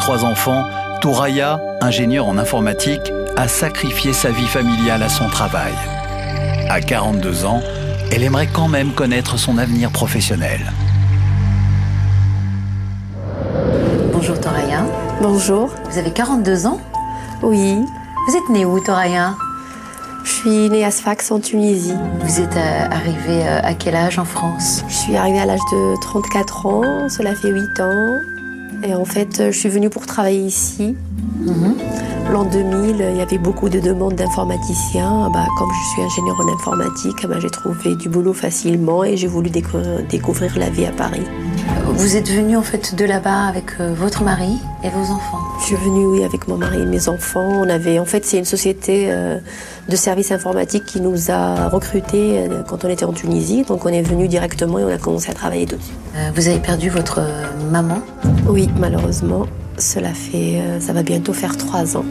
trois enfants, Touraya, ingénieure en informatique, a sacrifié sa vie familiale à son travail. À 42 ans, elle aimerait quand même connaître son avenir professionnel. Bonjour Toraya. Bonjour. Vous avez 42 ans? Oui. Vous êtes née où Toraya Je suis née à Sfax en Tunisie. Vous êtes euh, arrivée euh, à quel âge en France? Je suis arrivée à l'âge de 34 ans, cela fait 8 ans. Et en fait, je suis venue pour travailler ici. Mhm. L'an 2000, il y avait beaucoup de demandes d'informaticiens. Bah, comme je suis ingénieure en informatique, bah, j'ai trouvé du boulot facilement et j'ai voulu découvrir, découvrir la vie à Paris. Vous êtes venue en fait de là-bas avec euh, votre mari et vos enfants Je suis venue, oui, avec mon mari et mes enfants. On avait, en fait, c'est une société euh, de services informatiques qui nous a recrutés euh, quand on était en Tunisie. Donc, on est venu directement et on a commencé à travailler tout de suite. Vous avez perdu votre maman? Oui, malheureusement, cela fait, ça va bientôt faire trois ans.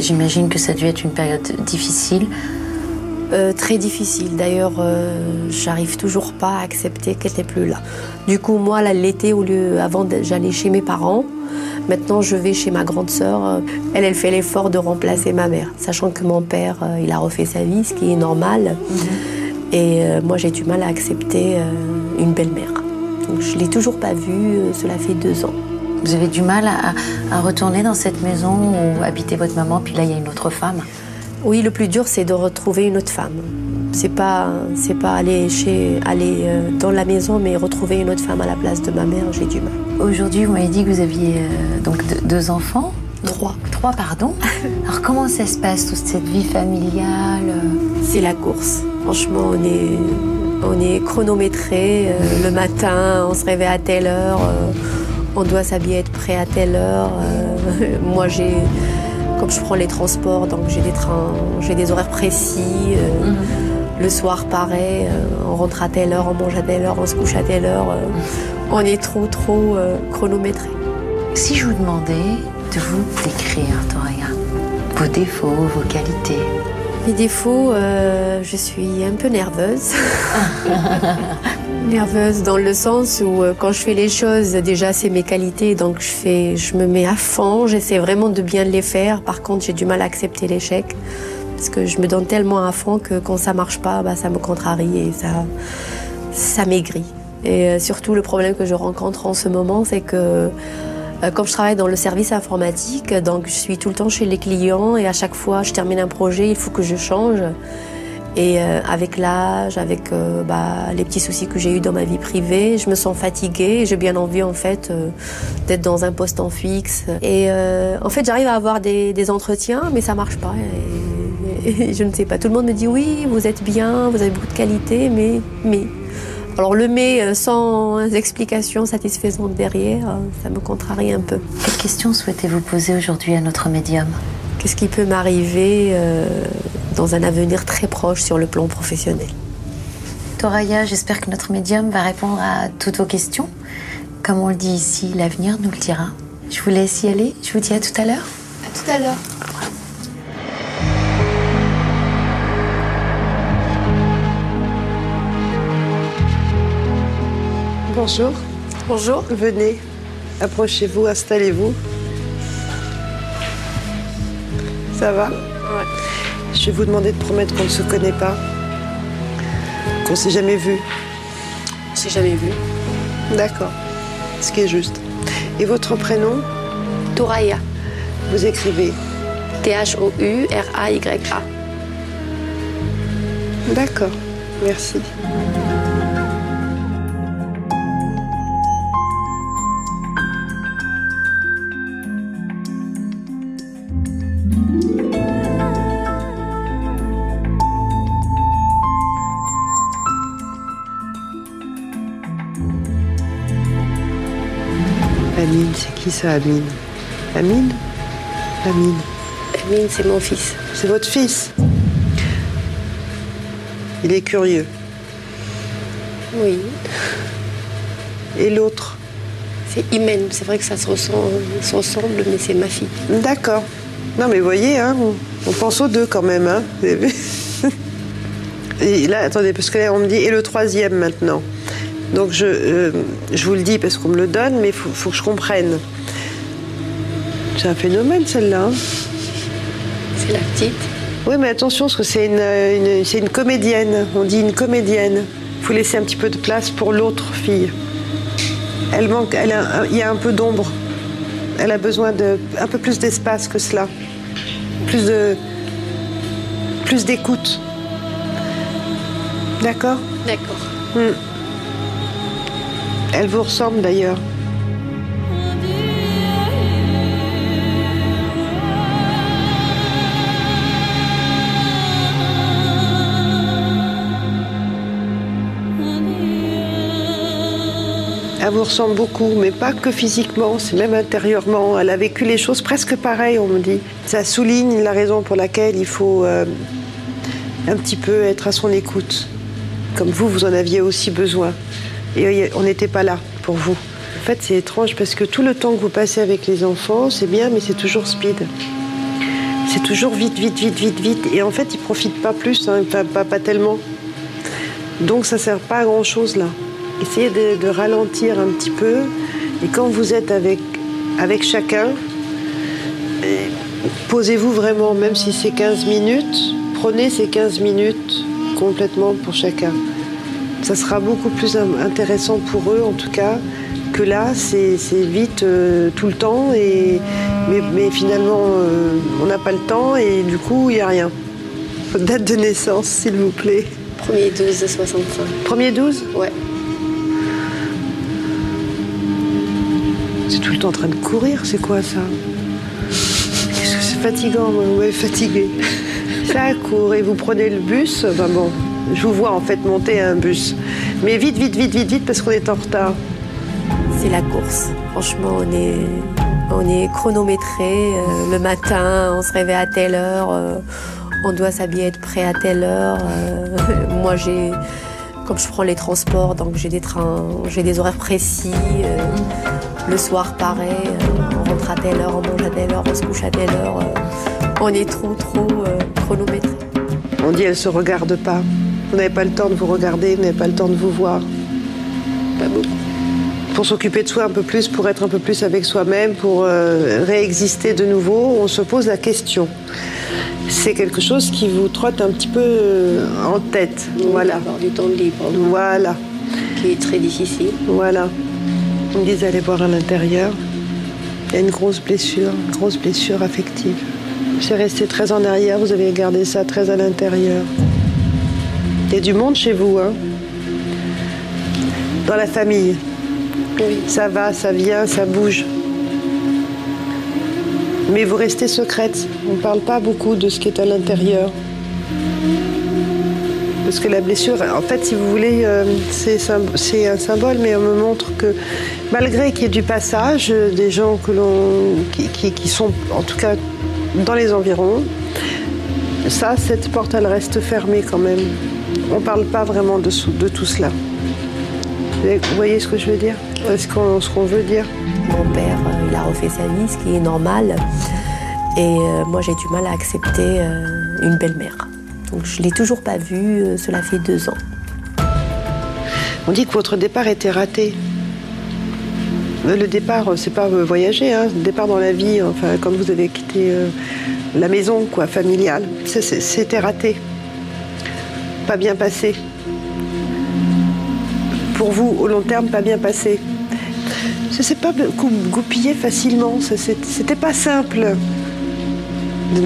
J'imagine que ça a dû être une période difficile. Euh, très difficile. D'ailleurs, euh, j'arrive toujours pas à accepter qu'elle n'est plus là. Du coup, moi, l'été, au lieu, avant, j'allais chez mes parents. Maintenant, je vais chez ma grande sœur. Euh, Elle, elle fait l'effort de remplacer ma mère, sachant que mon père, euh, il a refait sa vie, ce qui est normal. Et euh, moi, j'ai du mal à accepter une belle-mère. Donc, je l'ai toujours pas vue. cela fait deux ans. Vous avez du mal à, à retourner dans cette maison où habitait votre maman, puis là il y a une autre femme. Oui, le plus dur, c'est de retrouver une autre femme. C'est pas, c'est pas aller chez, aller euh, dans la maison, mais retrouver une autre femme à la place de ma mère, j'ai du mal. Aujourd'hui, vous m'avez dit que vous aviez euh, donc deux, deux enfants. Trois. Trois, pardon. Alors comment ça se passe toute cette vie familiale euh C'est la course. Franchement, on est, on est chronométré. euh, le matin, on se réveille à telle heure. euh, on doit s'habiller, être prêt à telle heure. moi, j'ai, comme je prends les transports, donc j'ai des trains, j'ai des horaires précis. euh, Le soir, pareil, euh, on rentre à telle heure, on mange à telle heure, on se couche à telle heure. euh, on est trop, trop chronométré. Si je vous demandais de vous décrire, Toraya, vos défauts, vos qualités, Mes défauts, euh, je suis un peu nerveuse. nerveuse dans le sens où euh, quand je fais les choses, déjà c'est mes qualités, donc je fais, je me mets à fond, j'essaie vraiment de bien les faire. Par contre, j'ai du mal à accepter l'échec parce que je me donne tellement à fond que quand ça marche pas, bah, ça me contrarie et ça, ça maigrit. Et euh, surtout, le problème que je rencontre en ce moment, c'est que comme je travaille dans le service informatique, donc je suis tout le temps chez les clients et à chaque fois je termine un projet, il faut que je change. Et euh, avec l'âge, avec euh, bah, les petits soucis que j'ai eus dans ma vie privée, je me sens fatiguée j'ai bien envie en fait euh, d'être dans un poste en fixe. Et euh, en fait, j'arrive à avoir des, entretiens, mais ça marche pas. Je ne sais pas. Tout le monde me dit oui, vous êtes bien, vous avez beaucoup de qualité, mais mais. Alors le mais euh, sans explication satisfaisante derrière, euh, ça me contrarie un peu. quelles questions souhaitez-vous poser aujourd'hui à notre médium? Qu'est-ce qui peut m'arriver euh, dans un avenir très proche sur le plan professionnel? Toraya, j'espère que notre médium va répondre à toutes vos questions. Comme on le dit ici, l'avenir nous le dira. Je vous laisse y aller. Je vous dis à tout à l'heure. À tout à l'heure. Bonjour, Bonjour. venez, approchez-vous, installez-vous. Ça va Je vais vous demander de promettre qu'on ne se connaît pas, qu'on s'est jamais vu. On s'est jamais vu. D'accord, ce qui est juste. Et votre prénom? Touraya. Vous écrivez T-H-O-U-R-A-Y-A. D'accord, merci. Qui ça, Amine Amine Amine, Amine, c'est mon fils. c'est votre fils Il est curieux. Oui. Et l'autre C'est Imen. C'est vrai que ça se ressemble, se ressemble, mais c'est ma fille. D'accord. Non, mais voyez, hein, On pense aux deux quand même, hein Et là, attendez, parce que là, on me dit, et le troisième maintenant? Donc je, euh, je vous le dis parce qu'on me le donne, mais il faut, faut, que je comprenne. C'est un phénomène celle-là. Hein. c'est la petite. Oui, mais attention, parce que c'est une, une, une, comédienne. On dit une comédienne. Il faut laisser un petit peu de place pour l'autre fille. Elle manque, elle a, il y a un peu d'ombre. Elle a besoin de un peu plus d'espace que cela, plus de, plus d'écoute. D'accord? D'accord. Hmm. Elle vous ressemble d'ailleurs. Elle vous ressemble beaucoup, mais pas que physiquement, c'est même intérieurement. Elle a vécu les choses presque pareilles, on me dit. Ça souligne la raison pour laquelle il faut euh, un petit peu être à son écoute comme vous, vous en aviez aussi besoin. Et on n'était pas là pour vous. En fait, c'est étrange parce que tout le temps que vous passez avec les enfants, c'est bien, mais c'est toujours speed. C'est toujours vite, vite, vite, vite, vite. Et en fait, ils profitent pas plus, hein, pas, pas, tellement. Donc, ça sert pas à grand chose là. Essayez de, ralentir un petit peu. Et quand vous êtes avec, avec chacun, eh, posez-vous vraiment, même si c'est 15 minutes, prenez ces 15 minutes complètement pour chacun. Ça sera beaucoup plus intéressant pour eux, en tout cas, que là, c'est vite euh, tout le temps, et, mais, mais finalement, euh, on n'a pas le temps, et du coup, il n'y a rien. Date de naissance, s'il vous plaît. Premier 12 de 65. Premier 12 Ouais. C'est tout le temps en train de courir, c'est quoi ça? Qu'est-ce que c'est fatigant, vous m'avez fatigué. Ça court et vous prenez le bus. Enfin bon, je vous vois en fait monter un bus. Mais vite, vite, vite, vite, vite parce qu'on est en retard. C'est la course. Franchement, on est, on est chronométré. Euh, le matin, on se réveille à telle heure. Euh, on doit s'habiller, être prêt à telle heure. Euh, moi, j'ai, comme je prends les transports, donc j'ai des trains, j'ai des horaires précis. Le soir, pareil. On rentre à telle heure, on mange à telle heure, on se couche à telle heure. on est trop, trop chronométré. On dit elle se regarde pas. Vous n'avez pas le temps de vous regarder, vous n'avez pas le temps de vous voir. Pas beaucoup. Pour s'occuper de soi un peu plus, pour être un peu plus avec soi-même, pour euh, réexister de nouveau, on se pose la question. C'est quelque chose qui vous trotte un petit peu euh, en tête. Oui, voilà. Du temps libre. Voilà. Qui est très difficile. Voilà. On me dit d'aller voir à l'intérieur. Il y a une grosse blessure, une grosse blessure affective. C'est resté très en arrière, vous avez gardé ça très à l'intérieur. Il y a du monde chez vous, hein Dans la famille. Oui. Ça va, ça vient, ça bouge. Mais vous restez secrète. On ne parle pas beaucoup de ce qui est à l'intérieur. Parce que la blessure, en fait, si vous voulez, euh, c'est un symbole, mais on me montre que malgré qu'il y ait du passage, euh, des gens que qui, qui, qui sont, en tout cas, dans les environs, ça, cette porte, elle reste fermée quand même. On ne parle pas vraiment de, de, tout cela. Vous voyez ce que je veux dire? Ce qu'on qu veut dire? Mon père, euh, il a refait sa vie, ce qui est normal. Et euh, moi, j'ai du mal à accepter euh, une belle-mère. Donc, je ne l'ai toujours pas vue, cela fait deux ans. On dit que votre départ était raté. Le départ, c'est pas voyager, hein. le départ dans la vie, enfin, quand vous avez quitté la maison, quoi, familiale, c'était raté. Pas bien passé. Pour vous, au long terme, pas bien passé. Ça s'est pas goupillé facilement, c'était pas simple.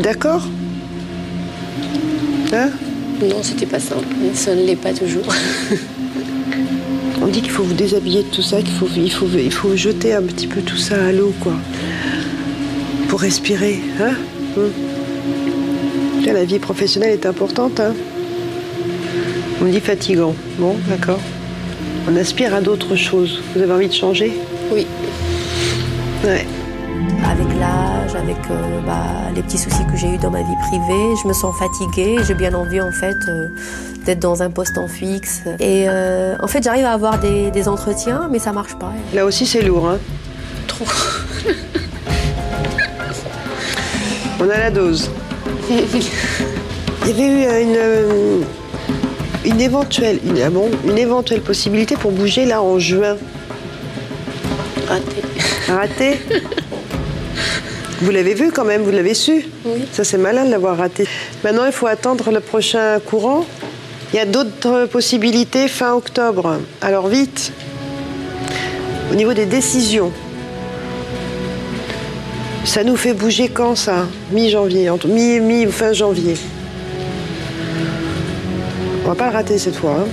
D'accord Hein Non, c'était pas simple, ça ne l'est pas toujours. On dit qu'il faut vous déshabiller de tout ça, qu'il faut, il faut, il faut jeter un petit peu tout ça à l'eau, quoi. Pour respirer, hein hum. La vie professionnelle est importante, hein On me dit fatigant. Bon, d'accord. On aspire à d'autres choses. Vous avez envie de changer? Oui. Ouais. Avec l'âge, avec euh, bah, les petits soucis que j'ai eus dans ma vie privée, je me sens fatiguée. J'ai bien envie, en fait, euh, d'être dans un poste en fixe. Et euh, en fait, j'arrive à avoir des, des, entretiens, mais ça marche pas. Là aussi, c'est lourd, hein Trop. On a la dose. Il y avait eu une, une éventuelle, une, ah bon, une éventuelle possibilité pour bouger là en juin. Raté. Raté Vous l'avez vu quand même, vous l'avez su Oui. Ça c'est malin de l'avoir raté. Maintenant il faut attendre le prochain courant. Il y a d'autres possibilités fin octobre. Alors vite. Au niveau des décisions. Ça nous fait bouger quand ça? Mi-janvier, entre- mi, mi, fin janvier. On va pas le rater cette fois. hein.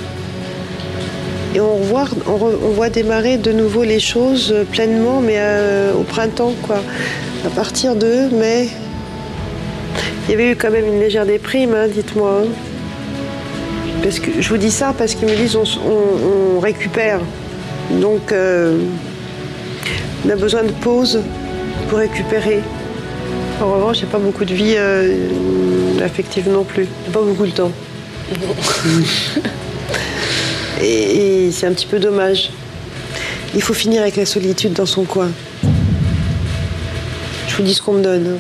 Et on voit, on, voit démarrer de nouveau les choses euh, pleinement, mais euh, au printemps, quoi. À partir de mai. Il y avait eu quand même une légère déprime, hein, dites-moi. hein. Parce que je vous dis ça parce qu'ils me disent on, récupère. Donc euh, on a besoin de pause pour récupérer. En revanche, j'ai pas beaucoup de vie affective non plus. Pas beaucoup de temps. Et, et c'est un petit peu dommage. Il faut finir avec la solitude dans son coin. Je vous dis ce qu'on me donne.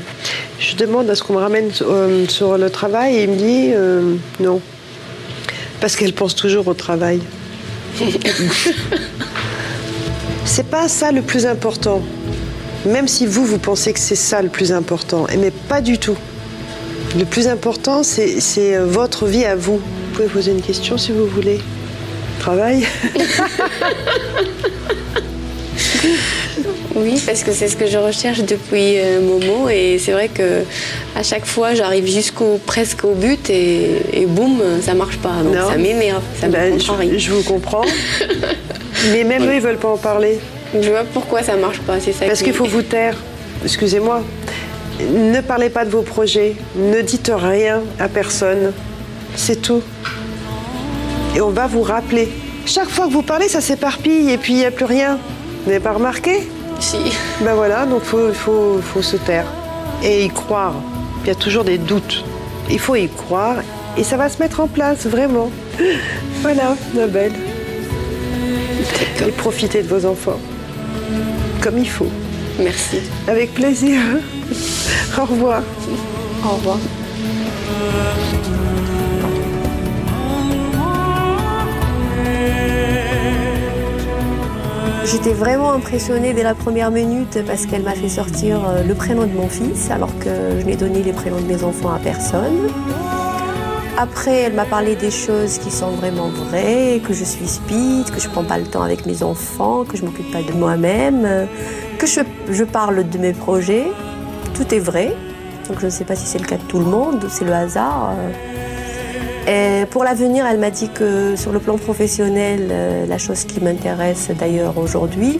Je demande à ce qu'on me ramène euh, sur le travail et il me dit euh, non. Parce qu'elle pense toujours au travail. c'est pas ça le plus important. Même si vous, vous pensez que c'est ça le plus important. Mais pas du tout. Le plus important, c'est c'est, euh, votre vie à vous. Vous pouvez poser une question si vous voulez. Travail Oui, parce que c'est ce que je recherche depuis un moment et c'est vrai que à chaque fois j'arrive jusqu'au presque au but et, et boum, ça marche pas. Donc Non. ça m'énerve, ça me Ben, contrarie. je, je vous comprends. Mais même eux, ils veulent pas en parler. Je vois pourquoi ça marche pas, c'est ça Parce qui- qu'il faut vous taire. Excusez-moi. Ne parlez pas de vos projets. Ne dites rien à personne. C'est tout. Et on va vous rappeler. Chaque fois que vous parlez, ça s'éparpille et puis il n'y a plus rien. Vous n'avez pas remarqué? Si. Ben voilà, donc il faut, faut, faut se taire. Et y croire. Il y a toujours des doutes. Il faut y croire et ça va se mettre en place, vraiment. Voilà, ma belle. Et profitez de vos enfants. Comme il faut. Merci. Avec plaisir. Au revoir. Au revoir. J'étais vraiment impressionnée dès la première minute parce qu'elle m'a fait sortir euh, le prénom de mon fils alors que je n'ai donné les prénoms de mes enfants à personne. Après, elle m'a parlé des choses qui sont vraiment vraies, que je suis speed, que je prends pas le temps avec mes enfants, que je m'occupe pas de moi-même, que je parle de mes projets. Tout est vrai. Donc je ne sais pas si c'est le cas de tout le monde, c'est le hasard. euh. Pour l'avenir, elle m'a dit que sur le plan professionnel, euh, la chose qui m'intéresse d'ailleurs aujourd'hui,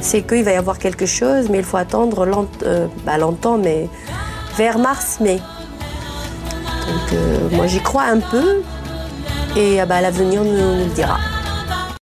c'est qu'il va y avoir quelque chose, mais il faut attendre euh, bah, longtemps, mais vers mars-mai. Donc moi j'y crois un peu et ah bah, l'avenir nous le dira.